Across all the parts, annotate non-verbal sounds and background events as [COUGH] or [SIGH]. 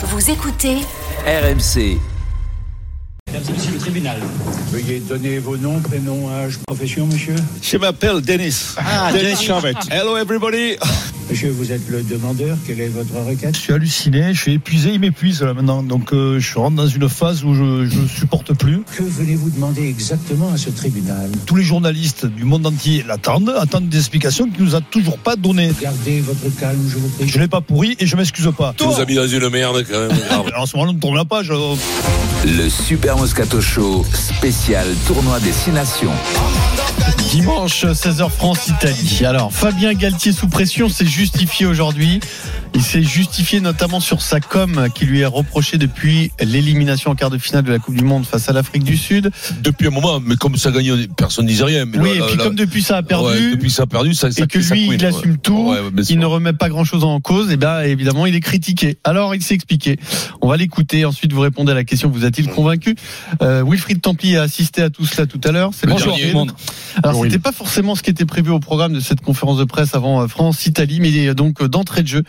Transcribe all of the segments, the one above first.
Vous écoutez RMC. Mesdames et messieurs, le tribunal. Veuillez donner vos noms, prénoms, âge, profession, monsieur. Je m'appelle Denis. Ah, Denis Chambet. Hello everybody. Monsieur, vous êtes le demandeur. Quelle est votre requête? Je suis halluciné, je suis épuisé, il m'épuise là maintenant. Donc euh, je rentre dans une phase où je, je supporte plus. Que venez-vous demander exactement à ce tribunal? Tous les journalistes du monde entier l'attendent, attendent des explications qu'il nous a toujours pas données. Gardez votre calme, je vous prie. Je l'ai pas pourri et je m'excuse pas. Tu nous as mis dans une merde quand même. en [LAUGHS] ce moment, on tourne la page. Le Super Moscato Show spécial tournoi des Six Nations. Dimanche 16h France-Italie. Alors Fabien Galtier sous pression s'est justifié aujourd'hui. Il s'est justifié notamment sur sa com qui lui est reprochée depuis l'élimination en quart de finale de la Coupe du Monde face à l'Afrique du Sud. Depuis un moment, mais comme ça gagnait, personne ne disait rien. Mais Oui, là, et puis là, comme depuis ça a perdu, ouais, depuis ça a perdu, ça, ça et que ça lui couine, il ouais. assume tout, Ouais, il ne remet pas grand chose en cause, et bien évidemment il est critiqué. Alors il s'est expliqué. On va l'écouter, ensuite vous répondez à la question, vous a-t-il convaincu? Euh, Wilfried Templier a assisté à tout cela tout à l'heure. C'est Bonjour, dernier. tout le monde. Alors c'était pas forcément ce qui était prévu au programme de cette conférence de presse avant euh, France-Italie, mais euh, donc euh, d'entrée de jeu,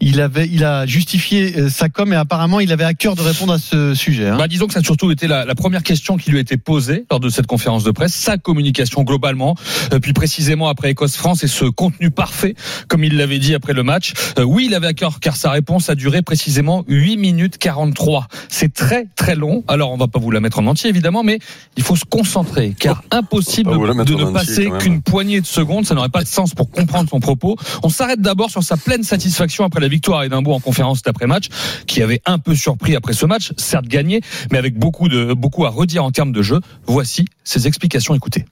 il avait, il a justifié euh, sa com et apparemment il avait à cœur de répondre à ce sujet. hein. Bah, disons que ça a surtout été la, la première question qui lui a été posée lors de cette conférence de presse, sa communication globalement, euh, puis précisément après Écosse-France et ce contenu parfait, comme il l'avait dit après le match. Euh, oui, il avait à cœur car sa réponse a duré précisément 8 minutes 43. C'est très très long. Alors on va pas vous la mettre en entier évidemment, mais il faut se concentrer car impossible la mettre de ne passer qu'une poignée de secondes. Ça n'aurait pas de sens pour comprendre son propos. On s'arrête d'abord sur sa pleine satisfaction après la victoire à Édimbourg en conférence d'après-match, qui avait un peu surpris après ce match, certes gagné, mais avec beaucoup de beaucoup à redire en termes de jeu. Voici ses explications. Écoutez.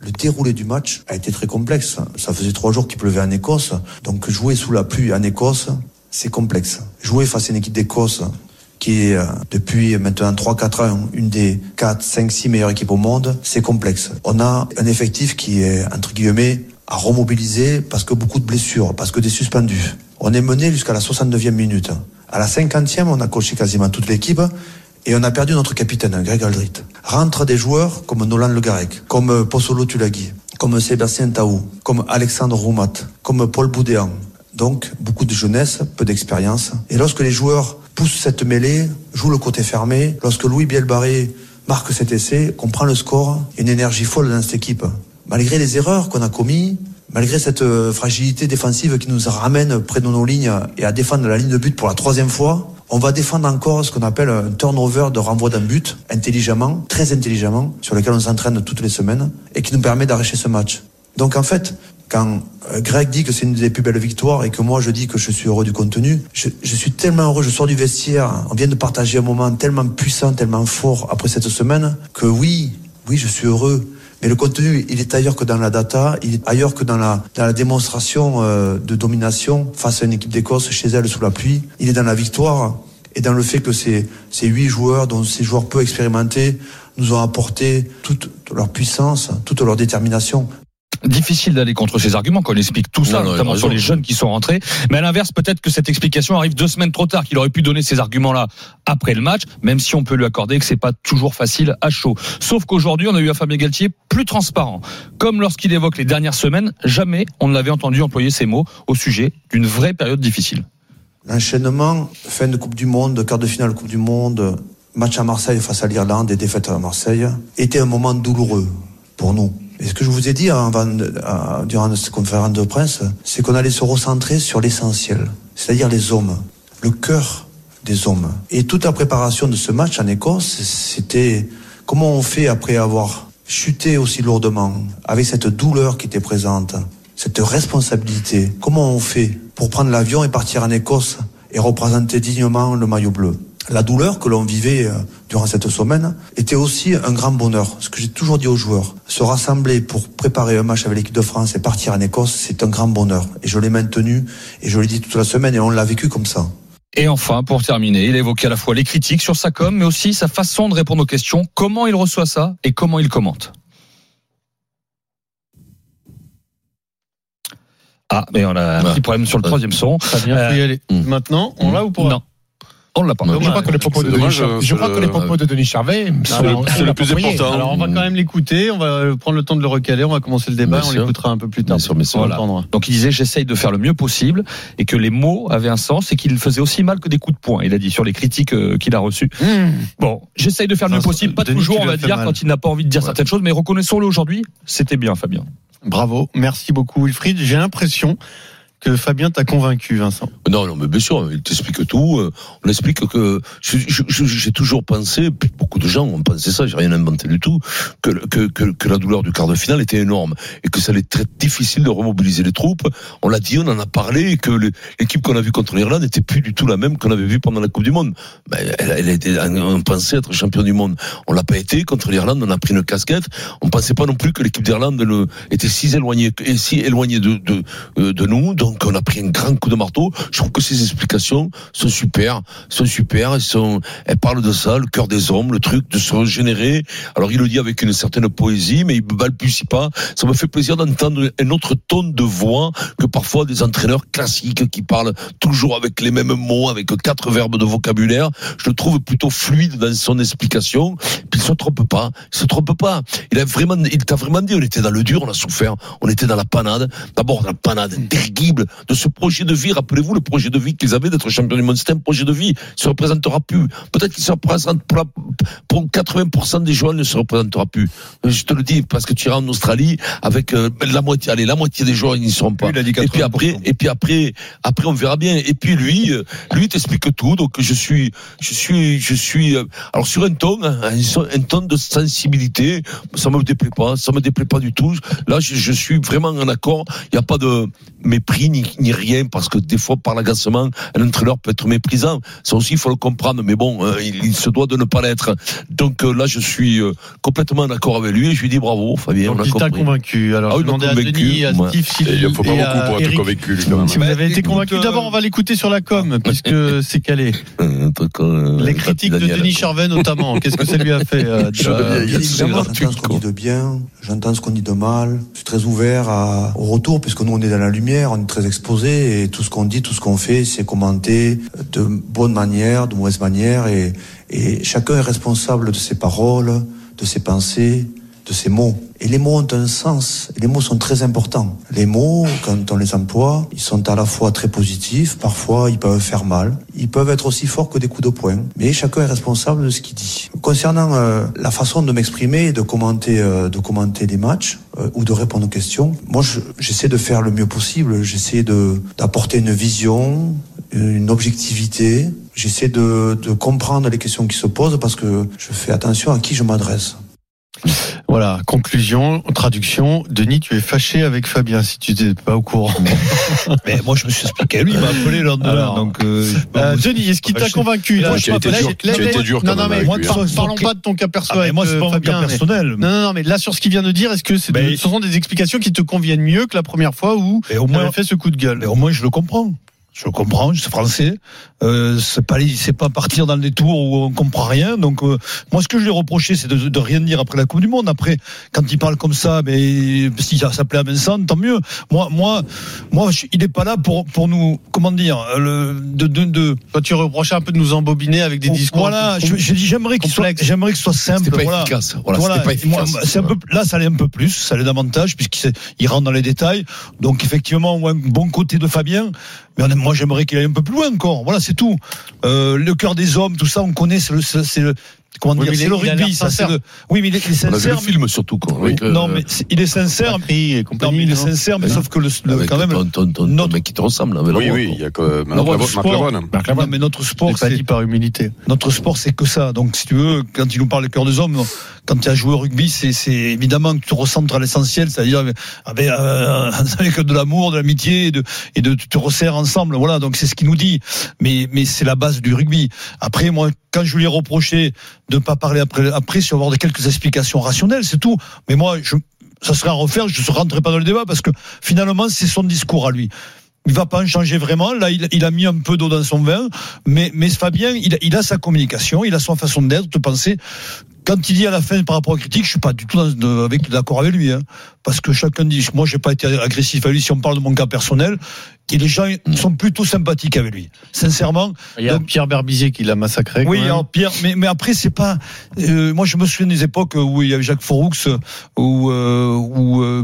Le déroulé du match a été très complexe. Ça faisait trois jours qu'il pleuvait en Écosse. Donc jouer sous la pluie en Écosse, c'est complexe. Jouer face à une équipe d'Écosse qui est euh, depuis maintenant 3-4 ans une des 4, 5, 6 meilleures équipes au monde, c'est complexe. On a un effectif qui est, entre guillemets, à remobiliser parce que beaucoup de blessures, parce que des suspendus. On est mené jusqu'à la 69e minute. À la 50e, on a coché quasiment toute l'équipe et on a perdu notre capitaine, Greg Aldrit. Rentrent des joueurs comme Nolan Le Garec, comme Possolo Tulagi, comme Sébastien Taou, comme Alexandre Roumat, comme Paul Boudéan. Donc, beaucoup de jeunesse, peu d'expérience. Et lorsque les joueurs poussent cette mêlée, jouent le côté fermé, lorsque Louis Bielbarré marque cet essai, qu'on prend le score, une énergie folle dans cette équipe. Malgré les erreurs qu'on a commises, malgré cette euh, fragilité défensive qui nous ramène près de nos lignes et à défendre la ligne de but pour la troisième fois, on va défendre encore ce qu'on appelle un turnover de renvoi d'un but, intelligemment, très intelligemment, sur lequel on s'entraîne toutes les semaines, et qui nous permet d'arracher ce match. Donc en fait, quand euh, Greg dit que c'est une des plus belles victoires et que moi je dis que je suis heureux du contenu, je, je suis tellement heureux, je sors du vestiaire, on vient de partager un moment tellement puissant, tellement fort après cette semaine, que oui, oui, je suis heureux. Mais le contenu, il est ailleurs que dans la data, il est ailleurs que dans la, dans la démonstration euh, de domination face à une équipe d'Écosse chez elle sous la pluie. Il est dans la victoire et dans le fait que ces huit joueurs, dont ces joueurs peu expérimentés, nous ont apporté toute leur puissance, toute leur détermination. Difficile d'aller contre ces arguments quand il explique tout ça, Non, notamment raison. sur les jeunes qui sont rentrés. Mais à l'inverse, peut-être que cette explication arrive deux semaines trop tard, qu'il aurait pu donner ces arguments-là après le match, même si on peut lui accorder que c'est pas toujours facile à chaud. Sauf qu'aujourd'hui, on a eu un Fabien Galtier plus transparent. Comme lorsqu'il évoque les dernières semaines, jamais on ne l'avait entendu employer ces mots au sujet d'une vraie période difficile. L'enchaînement, fin de Coupe du Monde, quart de finale Coupe du Monde, match à Marseille face à l'Irlande et défaite à Marseille, était un moment douloureux pour nous. Et ce que je vous ai dit euh, durant cette conférence de presse, c'est qu'on allait se recentrer sur l'essentiel, c'est-à-dire les hommes, le cœur des hommes. Et toute la préparation de ce match en Écosse, c'était comment on fait après avoir chuté aussi lourdement, avec cette douleur qui était présente, cette responsabilité. Comment on fait pour prendre l'avion et partir en Écosse et représenter dignement le maillot bleu La douleur que l'on vivait euh, durant cette semaine était aussi un grand bonheur. Ce que j'ai toujours dit aux joueurs, se rassembler pour préparer un match avec l'équipe de France et partir en Écosse, c'est un grand bonheur. Et je l'ai maintenu et je l'ai dit toute la semaine et on l'a vécu comme ça. Et enfin, pour terminer, il évoquait à la fois les critiques sur sa com, mais aussi sa façon de répondre aux questions, comment il reçoit ça et comment il commente. Ah, mais on a un Ouais. petit problème sur le troisième son. Faut y aller. Hmm. Maintenant, on l'a ou pas Non. On l'a pas. Dommage. Je crois que les propos de Denis, dommage, Char- je crois le- que les propos de Denis Charvet c'est le plus important. Alors on va quand même l'écouter, on va prendre le temps de le recaler, on va commencer le débat, Bien on l'écoutera un peu plus tard. Bien sûr, va Voilà. l'entendre. Donc il disait j'essaye de faire le mieux possible et que les mots avaient un sens et qu'il faisait aussi mal que des coups de poing. Il a dit sur les critiques euh, qu'il a reçues. Bon, j'essaye de faire le mieux possible, pas Denis, toujours on va dire mal. quand il n'a pas envie de dire certaines choses, mais reconnaissons-le aujourd'hui, c'était bien Fabien. Bravo, merci beaucoup Wilfried. J'ai l'impression que Fabien t'a convaincu, Vincent. Non, non, mais bien sûr, il t'explique tout. euh, On explique que j'ai toujours pensé, beaucoup de gens ont pensé ça, j'ai rien inventé du tout, que, que, que, la douleur du quart de finale était énorme et que ça allait être très difficile de remobiliser les troupes. On l'a dit, on en a parlé, et que l'équipe qu'on a vue contre l'Irlande n'était plus du tout la même qu'on avait vue pendant la Coupe du Monde. Ben, elle, était, on pensait être champion du monde. On l'a pas été. Contre l'Irlande, on a pris une casquette. On pensait pas non plus que l'équipe d'Irlande était si éloignée, si éloignée de, de, euh, de nous. Donc, on a pris un grand coup de marteau. Je trouve que ces explications sont super, sont super. Elles sont, elles parlent de ça, le cœur des hommes, le truc de se régénérer. Alors, il le dit avec une certaine poésie, mais il balbutie pas. Ça me fait plaisir d'entendre un autre ton de voix que parfois des entraîneurs classiques qui parlent toujours avec les mêmes mots, avec quatre verbes de vocabulaire. Je le trouve plutôt fluide dans son explication. Puis il se trompe pas. Il se trompe pas. Il a vraiment, t'a vraiment dit, on était dans le dur, on a souffert, on était dans la panade. D'abord, la panade terrible de ce projet de vie. Rappelez-vous le projet de vie qu'ils avaient d'être champion du monde. C'était un projet de vie. Il se représentera plus. Peut-être qu'il se représente pour, pour 80% des joueurs, il ne se représentera plus. Je te le dis, parce que tu iras en Australie avec euh, la moitié, allez, la moitié des joueurs, ils n'y seront pas. Et puis 80%. après, et puis après, après, on verra bien. Et puis lui, euh, lui t'explique tout. Donc je suis, je suis, je suis. euh, Alors sur un ton, hein, un ton de sensibilité, ça me déplaît pas, ça me déplaît pas du tout. Là, je, je suis vraiment en accord. Il n'y a pas de mépris ni, ni rien parce que des fois, par l'agacement, un entraîneur peut être méprisant. Ça aussi, il faut le comprendre. Mais bon, euh, il, il se doit de ne pas l'être. Donc euh, là, je suis euh, complètement d'accord avec lui et je lui dis bravo, Fabien. Donc on a il t'a compris. convaincu. Alors Ah je demandais à convaincu, Denis, à moi. Steve, si Et il faut pas beaucoup à pour être Eric, convaincu, lui, quand même. Si vous Bah, avez été écoute, convaincu, euh, d'abord on va l'écouter sur la com, puisque [LAUGHS] c'est calé. Euh, euh, Les critiques de. Denis Charvet notamment, qu'est-ce que ça lui a fait [LAUGHS] j'entends ce qu'on dit de bien, j'entends ce qu'on dit de mal. Je suis très ouvert à, au retour, puisque nous on est dans la lumière, on est exposé, et tout ce qu'on dit, tout ce qu'on fait, c'est commenté de bonne manière, de mauvaise manière, et chacun est responsable de ses paroles, de ses pensées, de ses mots. Et les mots ont un sens, les mots sont très importants. Les mots, quand on les emploie, ils sont à la fois très positifs, parfois ils peuvent faire mal, ils peuvent être aussi forts que des coups de poing, mais chacun est responsable de ce qu'il dit. Concernant euh, la façon de m'exprimer de commenter, euh, de commenter les matchs euh, ou de répondre aux questions, moi je- j'essaie de faire le mieux possible, j'essaie d'apporter une vision, une objectivité, j'essaie de, de comprendre les questions qui se posent parce que je fais attention à qui je m'adresse. Voilà, conclusion, traduction. Denis, tu es fâché avec Fabien si tu n'étais pas au courant. [LAUGHS] Mais moi, je me suis expliqué. Lui, il m'a appelé Donc, euh, je pas Euh, vous- Denis, est-ce qu'il t'a je- convaincu là Moi, as été dur- là, tu as été dur Non, quand non, même mais moi, lui, par- hein. parlons pas de ton cas Ah, mais avec moi, c'est euh, pas mon Fabien. cas mais- personnel. Non, non, non, mais là, sur ce qu'il vient de dire, est-ce que de- Mais- ce sont des explications qui te conviennent mieux que la première fois où Et au avais fait ce coup de gueule mais au moins, je le comprends. Je comprends, je suis français. Euh, c'est pas, c'est pas partir dans des tours où on comprend rien. Donc, euh, moi, ce que je lui ai reproché, c'est de, de rien dire après la Coupe du Monde. Après, quand il parle comme ça, mais si ça s'appelait à Vincent, tant mieux. Moi, moi, moi, je- il est pas là pour pour nous, comment dire, le de de, de Toi, tu reprochais un peu de nous embobiner avec des discours. Voilà, je- j'ai dit j'aimerais qu'il soit, j'aimerais que ce soit simple. Pas voilà. efficace. Voilà, Voilà, pas moi, efficace. c'est un peu, là, ça allait un peu plus, ça allait davantage, puisqu'il il rentre dans les détails. Donc, effectivement, un bon côté de Fabien. Mais on aime- moi, j'aimerais qu'il aille un peu plus loin encore. Voilà, c'est tout. Euh, le cœur des hommes, tout ça, on connaît, c'est le, c'est c'est le, comment Oui, dire, mais c'est le est- il a rugby, ça, c'est sincère. le, oui, mais il est, il est On a vu sincère. le film surtout, quoi. avec, euh, non, mais c'est- il est sincère. Et Non, mais il est non sincère, mais Oui. sauf que le, le- avec quand même, ton, ton, ton, notre- ton mec qui te ressemble. avec Oui, le oui, roi, il y a que Non, Marc non, mais notre sport, l'ai pas c'est, dit par humilité. notre sport, c'est que ça. Donc, si tu veux, quand il nous parle du cœur des hommes, quand tu as joué au rugby, c'est, évidemment que tu recentres à l'essentiel, c'est-à-dire avec, avec, euh, [LAUGHS] avec de l'amour, de l'amitié, et de, et de tu te resserres ensemble. Voilà. Donc, c'est ce qu'il nous dit. Mais, mais c'est la base du rugby. Après, moi, quand je lui ai reproché de ne pas parler après, après, sur avoir de quelques explications rationnelles, c'est tout. Mais moi, je, ça serait à refaire. Je ne rentrerai pas dans le débat parce que finalement, c'est son discours à lui. Il va pas en changer vraiment. Là, il, a mis un peu d'eau dans son vin. Mais, mais Fabien, il, il a sa communication, il a son façon d'être, de penser. Quand il dit à la fin par rapport aux critiques, je suis pas du tout dans- de- avec d'accord avec lui, hein, parce que chacun dit. Moi, j'ai pas été agressif à lui. Si on parle de mon cas personnel, Et les gens sont plutôt sympathiques avec lui. Sincèrement. Il y a Donc- Pierre Berbizier qui l'a massacré. Oui, alors Pierre, mais, mais après c'est pas. euh, moi, je me souviens des époques où il y avait Jacques Foroux, où euh, où euh,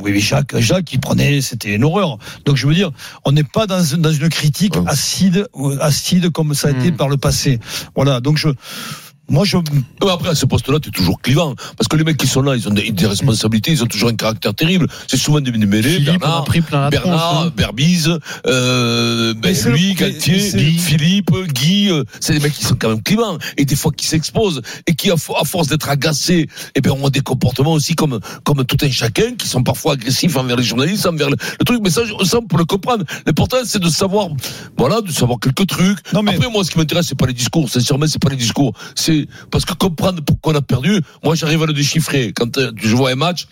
oui, Jacques, Jacques, il prenait, c'était une horreur. Donc je veux dire, on n'est pas dans, dans une critique acide, acide comme ça a été Mm. par le passé. Voilà. Donc je, moi, je, Ouais, Après, à ce poste-là, tu es toujours clivant. Parce que les mecs qui sont là, ils ont des, des responsabilités, ils ont toujours un caractère terrible. C'est souvent des mêlés. Bernard, pris plein la Bernard, hein. Berbise, euh, ben, lui, Galtier, Philippe, Guy, euh, c'est des mecs qui sont quand même clivants. Et des fois qui s'exposent. Et qui, à, fo- à force d'être agacés, eh ben, ont des comportements aussi comme, comme tout un chacun, qui sont parfois agressifs envers les journalistes, envers le, le truc. Mais ça, je- ça, on peut le comprendre. L'important, c'est de savoir, voilà, de savoir quelques trucs. Non, mais- Après, moi, ce qui m'intéresse, c'est pas les discours. Sincèrement, c'est pas les discours. C'est parce que comprendre pourquoi on a perdu, moi, j'arrive à le déchiffrer. Quand euh, je vois un match,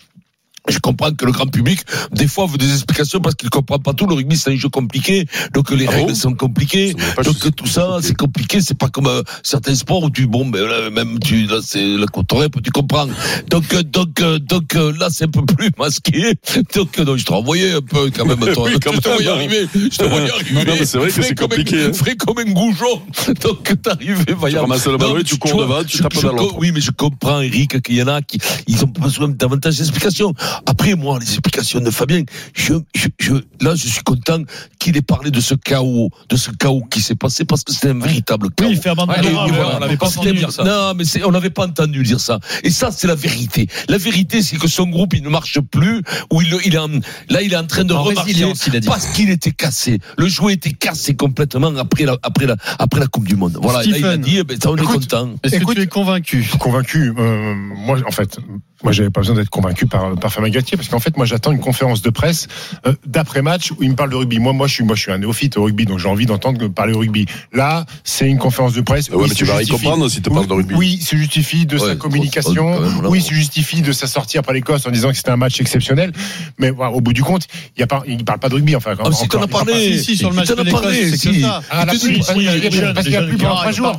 je comprends que le grand public, des fois, veut des explications parce qu'il comprend pas tout. Le rugby, c'est un jeu compliqué. Donc, les Ah règles bon sont compliquées. Donc, tout ça, c'est compliqué. C'est pas comme euh, certains sports où tu, bon, ben, là, même tu, là, c'est la côte tu comprends. Donc, euh, donc, euh, donc, euh, là, c'est un peu plus masqué. Donc, euh, donc, je te renvoyais un peu, quand même, toi. [LAUGHS] Oui, quand je te voyais arriver. Je te voyais arriver. Non, mais c'est vrai que c'est comme un- compliqué, hein. Frais comme un goujon. Donc, t'arrivais, Tu ballon Non, et tu cours devant, tu tapes dans l'autre. Oui, mais je comprends, Eric, qu'il y en a qui, ils ont besoin davantage d'explications. Après, moi, les explications de Fabien, je, je, je, là, je suis content qu'il ait parlé de ce chaos, de ce chaos qui s'est passé parce que c'était un véritable chaos. oui, il fait abandonner. Ouais, Et non, voilà, on l'avait pas entendu dire ça. Non, mais c'est- on n'avait pas entendu dire ça. Et ça, c'est la vérité. La vérité, c'est que son groupe, il ne marche plus, ou il, il est en- là, il est en train de En dit. parce qu'il était cassé. Le jouet était cassé complètement après la, après la, après la Coupe du Monde. Voilà. Là, il a Stephen. dit, eh ben, ça, on est content. Est-ce que tu es convaincu? convaincu. euh, moi, en fait, moi, j'avais pas besoin d'être convaincu par, par Fabien Galtier parce qu'en fait, moi, j'attends une conférence de presse euh, d'après match où il me parle de rugby. Moi, moi, je suis, moi, je suis un néophyte au rugby, donc j'ai envie d'entendre parler au rugby. Là, c'est une conférence de presse. Ah ouais, où mais il tu se vas comprendre si tu parles de rugby. Oui, il se justifie de Ouais, sa communication. même, là, oui, il se justifie de sa sortie après l'Écosse en disant que c'était un match exceptionnel. Mais voilà, au bout du compte, il y a pas, il parle pas de rugby. Enfin, Ah, mais si t'en encore, as parlé. Si, si, sur le match t'en de a l'Écosse, parlé, si. ça. Ah, dit- parce qu'il y a- plus pendant trois jours.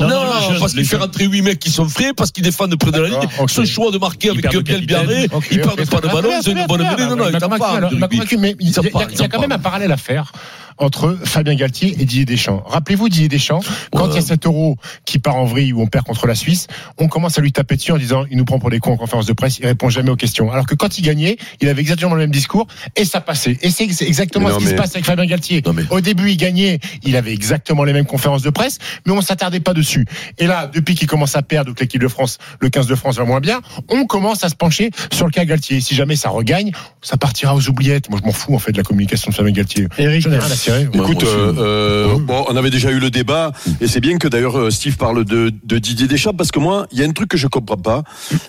Non, parce qu'il fait rentrer 8 mecs qui sont frais, parce qu'ils défendent près de la ligne. Ce choix de marquer avec le Biel capitaine. Biarré, ok, perdent pas de ballon, ils ont une bonne bien. Non, non, Il t'en du il il y a, il il quand même un parallèle à faire entre Fabien Galtier et Didier Deschamps. Rappelez-vous Didier Deschamps, quand Ouais. il y a cet euro qui part en vrille où on perd contre la Suisse, on commence à lui taper dessus en disant il nous prend pour des cons en conférence de presse, il répond jamais aux questions. Alors que quand il gagnait, il avait exactement le même discours et ça passait. Et c'est exactement ce qui se passe avec Fabien Galtier. Non, mais- Au début, il gagnait, il avait exactement les mêmes conférences de presse, mais on s'attardait pas dessus. Et là, depuis qu'il commence à perdre, que l'équipe de France, le 15 de France va moins bien, on commence à se pencher sur le cas Galtier. Si jamais ça regagne, ça partira aux oubliettes. Moi, je m'en fous en fait de la communication de Fabien Galtier. Eric, Ouais, Écoute, euh, euh, bon, on avait déjà eu le débat, et c'est bien que d'ailleurs euh, Steve parle de, de Didier Deschamps, parce que moi, il y a un truc que je comprends pas,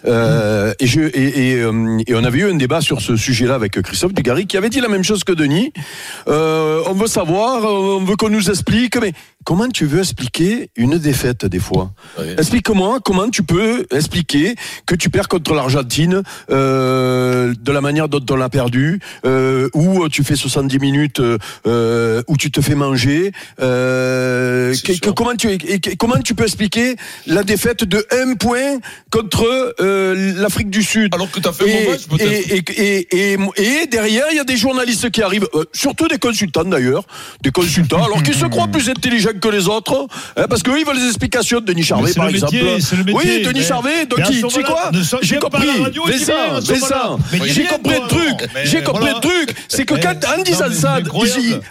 euh, et, je, et, et, et on avait eu un débat sur ce sujet-là avec Christophe Dugarry, qui avait dit la même chose que Denis. On veut savoir, on veut qu'on nous explique, mais comment tu veux expliquer une défaite des fois? Explique-moi comment tu peux expliquer que tu perds contre l'Argentine euh, de la manière dont on l'a perdu, euh, où tu fais 70 minutes, euh, où tu te fais manger. Que- que- comment tu et que- comment tu peux expliquer la défaite de un point contre l'Afrique du Sud? Alors que t'as fait et, mon match, peut-être. et, derrière, il y a des journalistes qui arrivent, surtout des consultants d'ailleurs, des consultants, alors qu'ils se croient plus intelligents que les autres, hein, parce qu'eux, ils veulent des explications de Denis Charvet, par le exemple. métier, c'est le métier, oui, Denis mais- Charvet, donc tu sais quoi J'ai compris, Vincent, Vincent, j'ai compris le truc, j'ai compris le truc, c'est que quand, en disant ça,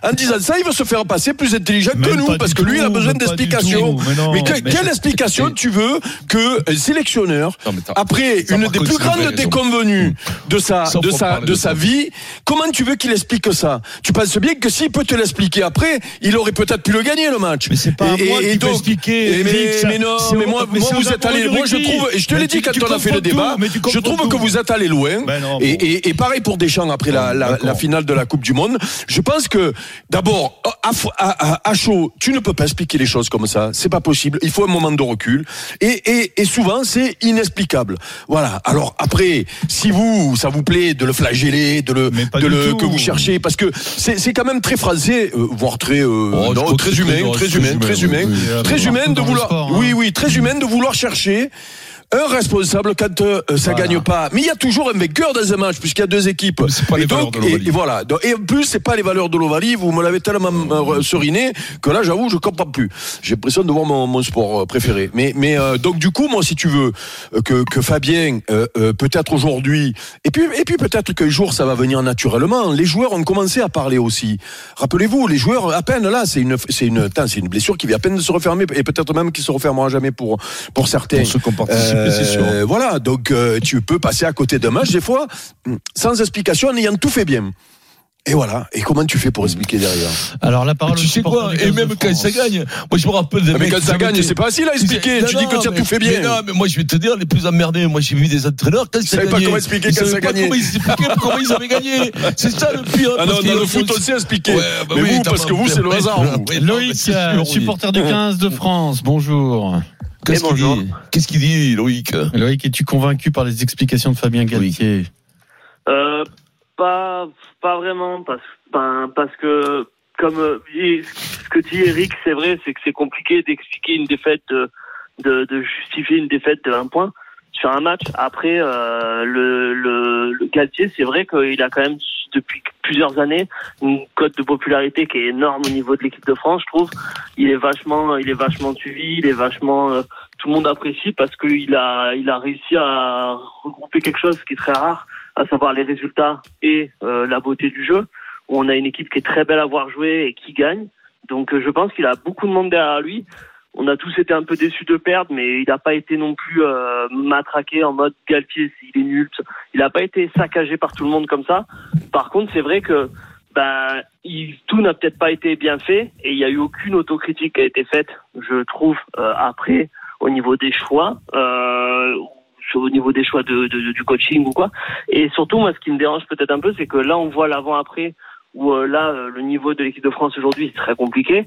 en disant il veut se faire passer plus intelligent que nous, parce que lui, il a besoin d'explications. mais quelle explication tu veux que un sélectionneur, après une des plus grandes déconvenues de sa, de sa, de sa vie, comment tu veux qu'il explique ça? Tu penses bien que s'il peut te l'expliquer après, il aurait peut-être pu le gagner le match. Mais c'est pas à moi qui peut expliquer, et mais, ça- mais non, mais moi, mais moi vous êtes allé, moi je trouve, et je te l'ai dit quand tu on a fait le débat, je trouve tout. que vous êtes allé loin. Ben non, et, bon. et, et pareil pour Deschamps après la, la, la finale de la Coupe du Monde. Je pense que d'abord à, à, à- chaud, tu ne peux pas expliquer les choses comme ça. C'est pas possible. Il faut un moment de recul. Et, et, et souvent c'est inexplicable. Voilà. Alors après, si vous, ça vous plaît de le flageller, de le, de le que vous cherchez, parce que c'est quand même très français, euh, voire très, euh, Oh, non, très humain, très- humain, très humain, très humain de vouloir, sport, hein. oui, oui, très humain de vouloir chercher un responsable quand euh, ça Voilà. gagne pas. Mais il y a toujours un vainqueur dans un match puisqu'il y a deux équipes. C'est pas les et, valeurs de l'Ovalie. et voilà. Donc, Et en plus, c'est pas les valeurs de l'Ovalie. Vous me l'avez tellement euh, seriné que là, j'avoue, je comprends plus. J'ai l'impression de voir mon, mon sport euh, préféré. Mais, mais euh, donc du coup, moi, si tu veux euh, que, que Fabien, euh, peut-être aujourd'hui, et puis et puis peut-être qu'un jour ça va venir naturellement. Les joueurs ont commencé à parler aussi. Rappelez-vous, les joueurs à peine là, c'est une c'est une c'est une blessure qui vient à peine de se refermer et peut-être même qui se refermera jamais pour pour certains. Pour ceux c'est sûr. Euh, Voilà, donc euh, tu peux passer à côté d'un match des fois sans explication en ayant tout fait bien. Et voilà. Et comment tu fais pour expliquer derrière? Alors la parole tu sais quoi? Et 15 de même quand ça gagne, moi je me rappelle des Ah, Mais mecs quand ça gagne, c'est pas facile à expliquer. Non, Tu dis que tu as mais- tout fait bien. Mais non, mais moi je vais te dire, les plus emmerdés, moi j'ai vu des entraîneurs quand ça savaient pas comment expliquer Ils quand ça pas gagnait. Comment ils expliquaient [LAUGHS] comment ils avaient gagné. C'est ça le pire. Ah non, dans le foot, sait expliquer. Ouais, bah mais oui, vous, parce que vous, c'est le hasard. Loïc, supporter du 15 de France, bonjour. Qu'est-ce Et qu'il dit Qu'est-ce qu'il dit, Loïc Loïc, es-tu convaincu par les explications de Fabien Galtier Euh, pas, pas vraiment, parce, ben, parce que, comme euh, ce que dit Eric, c'est vrai, c'est que c'est compliqué d'expliquer une défaite, de, de, de justifier une défaite de un point sur un match. Après, euh, le, le, le Galtier, c'est vrai qu'il a quand même, depuis plusieurs années, une cote de popularité qui est énorme au niveau de l'équipe de France, je trouve. Il est vachement, il est vachement suivi, il est vachement, euh, tout le monde apprécie parce qu'il a, il a réussi à regrouper quelque chose qui est très rare à savoir les résultats et euh, la beauté du jeu. On a une équipe qui est très belle à voir jouer et qui gagne. Donc euh, je pense qu'il a beaucoup de monde derrière lui. On a tous été un peu déçus de perdre, mais il n'a pas été non plus euh, matraqué en mode Galtier, il est nul. Il n'a pas été saccagé par tout le monde comme ça. Par contre, c'est vrai que ben, il, tout n'a peut-être pas été bien fait et il n'y a eu aucune autocritique qui a été faite, je trouve, euh, après, au niveau des choix. Euh, au niveau des choix de, de- du coaching ou quoi. Et surtout, moi, ce qui me dérange peut-être un peu, c'est que là, on voit l'avant-après, où euh, là, le niveau de l'équipe de France aujourd'hui, c'est très compliqué.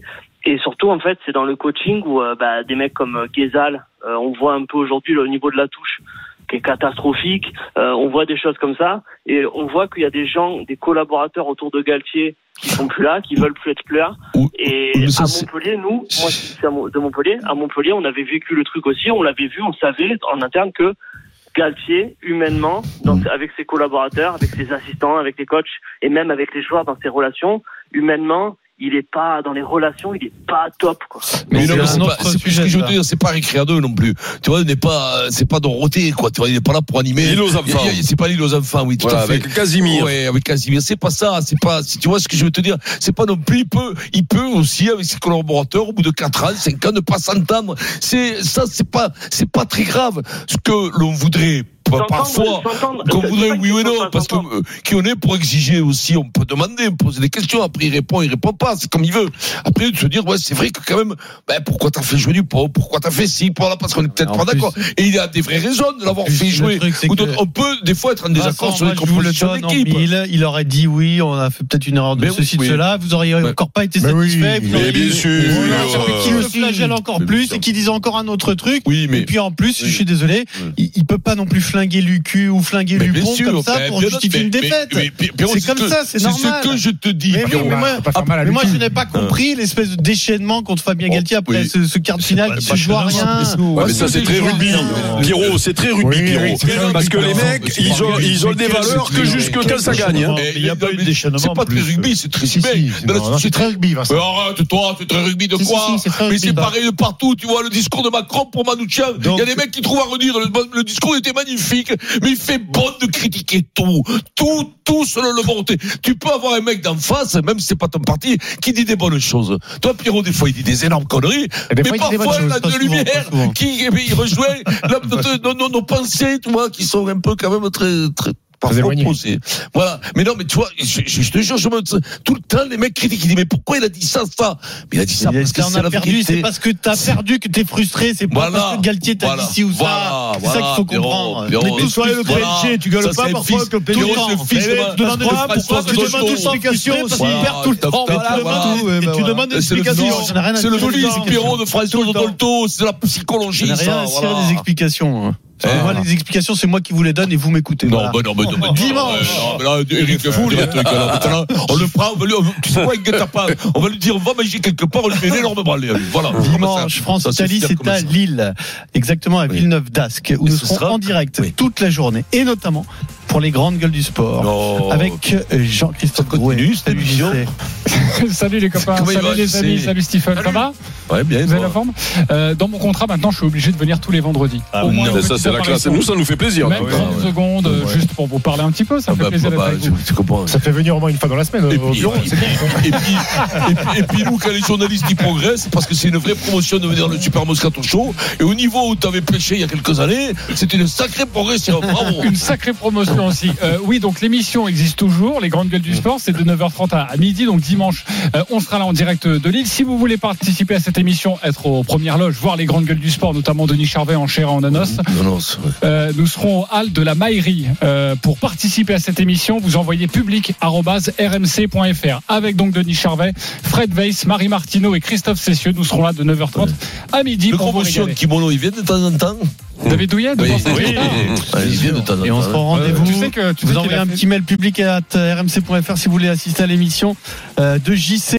Et surtout, en fait, c'est dans le coaching où euh, bah, des mecs comme euh, Ghezal, euh, on voit un peu aujourd'hui le niveau de la touche qui est catastrophique. Euh, on voit des choses comme ça. Et on voit qu'il y a des gens, des collaborateurs autour de Galtier qui sont plus là, qui veulent plus être plus là. Et ça, à Montpellier, nous, moi qui suis de Montpellier, à Montpellier, on avait vécu le truc aussi, on l'avait vu, on savait en interne que Galtier, humainement, dans- avec ses collaborateurs, avec ses assistants, avec les coachs et même avec les joueurs dans ses relations, humainement, il est pas dans les relations, il est pas top. Quoi. Mais non, c'est pas, ce que je veux dire, c'est pas récré à deux non plus. Tu vois, il n'est pas, c'est pas Dorothée, quoi. Tu vois, il n'est pas là pour animer. L'île aux enfants. C'est pas l'île aux enfants, oui, tout Voilà, à fait. avec Casimir. Ouais, avec Casimir. C'est pas ça, c'est pas, si tu vois ce que je veux te dire, c'est pas non plus, il peut, il peut aussi, avec ses collaborateurs, au bout de 4 ans, 5 ans, ne pas s'entendre. C'est, ça, c'est pas, c'est pas très grave. Ce que l'on voudrait, parfois, s'entendre, qu'on voudrait oui ou non, parce que euh, qui on est pour exiger aussi, on peut demander, poser des questions, après il répond, il répond pas, c'est comme il veut. Après de se dire ouais c'est vrai que quand même, ben pourquoi t'as fait jouer du pot, pourquoi t'as fait ci, pour là? Parce qu'on est peut-être pas d'accord. Et il y a des vraies raisons de l'avoir fait jouer. truc, que- on peut des fois être en désaccord sur les compositions d'équipe. Il aurait dit oui, on a fait peut-être une erreur de Mais ceci, oui, de oui. cela. Vous auriez encore pas été oui, satisfait. vous mais bien sûr. Qu'il le flagelle encore plus et qu'il dise encore un autre truc. Oui, mais Et puis en plus, Oui. je suis désolé, il, il peut pas non plus flinguer Lucu ou flinguer Mais Lupon sûr, comme ça pour justifier une défaite. C'est ce comme ça, c'est normal. C'est ce que je te dis. Mais Pierrot. mais moi, mais je n'ai pas compris l'espèce de déchaînement contre Fabien Oh, Galtier après oui. ce, ce quart de finale qui se joue à rien. déchaînement, Ouais, mais ça, c'est très rugby. Pierrot, c'est très rugby, Pierrot. Parce que rugby. les mecs, ils ont, des valeurs que jusque quand ça gagne. hein. Il y a pas eu de déchaînement C'est pas très rugby, c'est très si, c'est très rugby, Vincent. Arrête, toi, c'est très rugby de quoi Mais rugby. c'est pareil de partout, tu vois, le discours de Macron pour Manouchian. Il y a des mecs qui trouvent à redire, le, le discours était magnifique, mais il fait bon de critiquer tout. Tout, tout selon le bon côté. Tu peux avoir un mec d'en face, même si c'est pas ton parti, qui dit des bonnes choses. Toi, Pierrot, des fois, il dit des énormes conneries, Et des mais parfois, il a de lumière souvent. qui, eh bien, il rejoint la- nos, nos- nos pensées, tu vois, qui sont un peu quand même très, très, parfois opposées. Voilà. Mais non, mais tu vois, je, je- je te jure, je me, tout le temps, les mecs critiquent, ils disent, mais pourquoi il a dit ça, ça? Mais il a dit ça Il parce que c'est a la perdu, c'est parce que t'as perdu que t'es frustré, c'est pas Voilà. parce que Galtier t'a Voilà. dit ci ou ça. Voilà. C'est ça qu'il faut comprendre. On est tous Toi, le. PSG, tu gueules Ça, pas parfois que le PSG. Tout Mais tu demandes Pourquoi tu demandes une explication parce qu'il perd tout le temps tu demandes rien à C'est le fils. Pierrot, de François Tout. Dolto, c'est la psychologie, J'en ai rien ça, à cirer voilà. des explications. Moi, les explications, c'est moi qui vous les donne et vous m'écoutez. Non, Voilà. bah non, mais non, Dimanche. non, mais là, Eric, fou, le truc, là, maintenant, on le prend, on va lui, tu sais quoi, pas. On va lui dire, on va manger quelque part, on lui met énormément aller. Voilà. Dimanche, France-Italie, c'est à. Lille, exactement à Oui. Villeneuve d'Ascq, où Et nous ce serons sera- en direct Oui. toute la journée, et notamment pour les grandes gueules du sport, Non. avec euh, Jean-Christophe émission JC. [LAUGHS] salut les copains, salut va, les amis, salut Stephen, ça va Ouais, bien. Vous avez la forme Euh, Dans mon contrat maintenant, je suis obligé de venir tous les vendredis. Ah, Au oui, moins non, Ça, c'est la classe. Nous, ça nous fait plaisir. Même ouais, 30 ouais. secondes, Ouais. juste pour vous parler un petit peu, ça Ah fait bah, plaisir d'être bah, avec tu, vous. tu comprends. Ça fait venir au moins une fois dans la semaine Et au puis, bureau. et, puis, et, puis, et puis nous, quand les journalistes ils progressent, parce que c'est une vraie promotion de venir le Super Moscato Show. Et au niveau où tu avais prêché il y a quelques années, c'est une sacrée progression. Bravo. Une sacrée promotion aussi. Euh, oui, donc l'émission existe toujours. Les grandes gueules du sport, c'est de 9h30 à, à midi. Donc dimanche, euh, on sera là en direct de Lille. Si vous voulez participer à cette émission, être aux premières loges, voir les grandes gueules du sport, notamment Denis Charvet en chair en anos, Non, non, c'est vrai. euh, nous serons au hall de la Maillerie. Euh, pour participer à cette émission, vous envoyez public@rmc.fr avec donc Denis Charvet, Fred Weiss, Marie Martineau et Christophe Cessieux. Nous serons là de 9h30 à midi Le pour vous kimono, ils viennent de temps en temps David Douillet, de Oui, oui. Ah, viennent de temps en temps. Et on sera au rendez-vous. Tu sais que tu vous qu'il envoyez un fait- petit mail public à rmc.fr si vous voulez assister à l'émission euh, de JC.